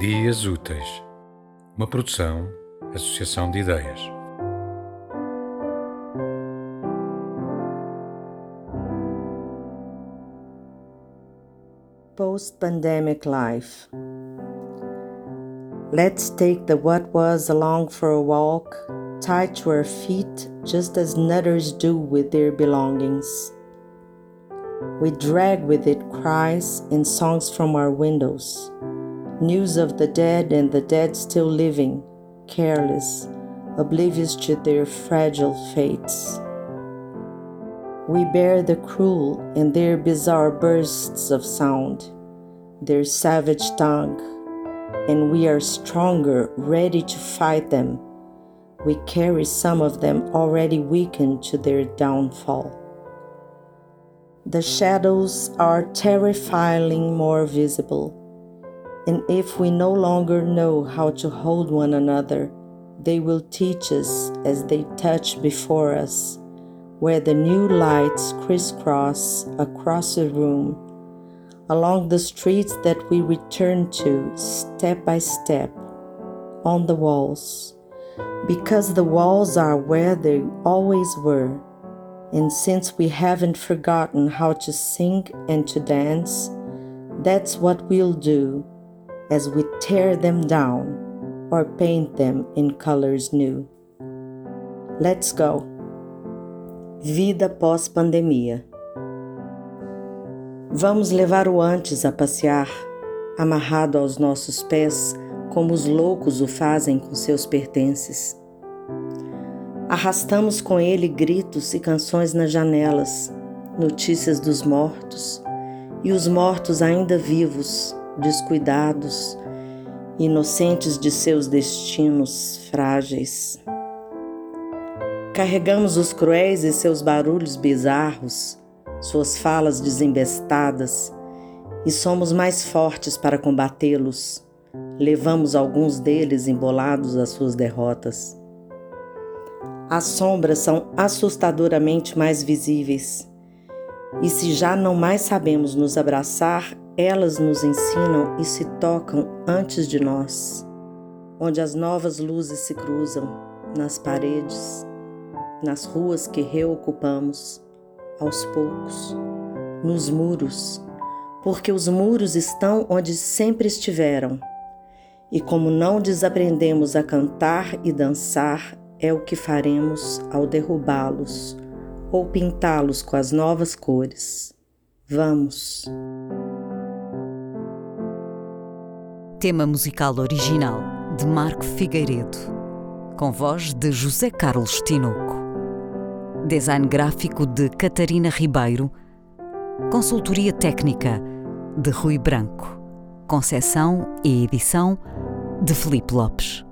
Dias Úteis, uma produção, associação de ideias. Post-pandemic life. Let's take the what was along for a walk, tied to our feet just as nutters do with their belongings. We drag with it cries and songs from our windows news of the dead and the dead still living, careless, oblivious to their fragile fates. We bear the cruel and their bizarre bursts of sound, their savage tongue, and we are stronger, ready to fight them. We carry some of them already weakened to their downfall. The shadows are terrifyingly more visible and if we no longer know how to hold one another, they will teach us as they touch before us, where the new lights crisscross across the room, along the streets that we return to step by step, on the walls, because the walls are where they always were. And since we haven't forgotten how to sing and to dance, that's what we'll do as we tear them down or paint them in colors new. Let's go! Vida pós-pandemia. Vamos levar o antes a passear, amarrado aos nossos pés, como os loucos o fazem com seus pertences. Arrastamos com ele gritos e canções nas janelas, notícias dos mortos e os mortos ainda vivos descuidados, inocentes de seus destinos frágeis. Carregamos os cruéis e seus barulhos bizarros, suas falas desembestadas, e somos mais fortes para combatê-los. Levamos alguns deles embolados às suas derrotas. As sombras são assustadoramente mais visíveis. E se já não mais sabemos nos abraçar elas nos ensinam e se tocam antes de nós, onde as novas luzes se cruzam nas paredes, nas ruas que reocupamos, aos poucos, nos muros, porque os muros estão onde sempre estiveram. E como não desaprendemos a cantar e dançar, é o que faremos ao derrubá-los ou pintá-los com as novas cores. Vamos! Tema musical original de Marco Figueiredo, com voz de José Carlos Tinoco. Design gráfico de Catarina Ribeiro. Consultoria técnica de Rui Branco. Concessão e edição de Felipe Lopes.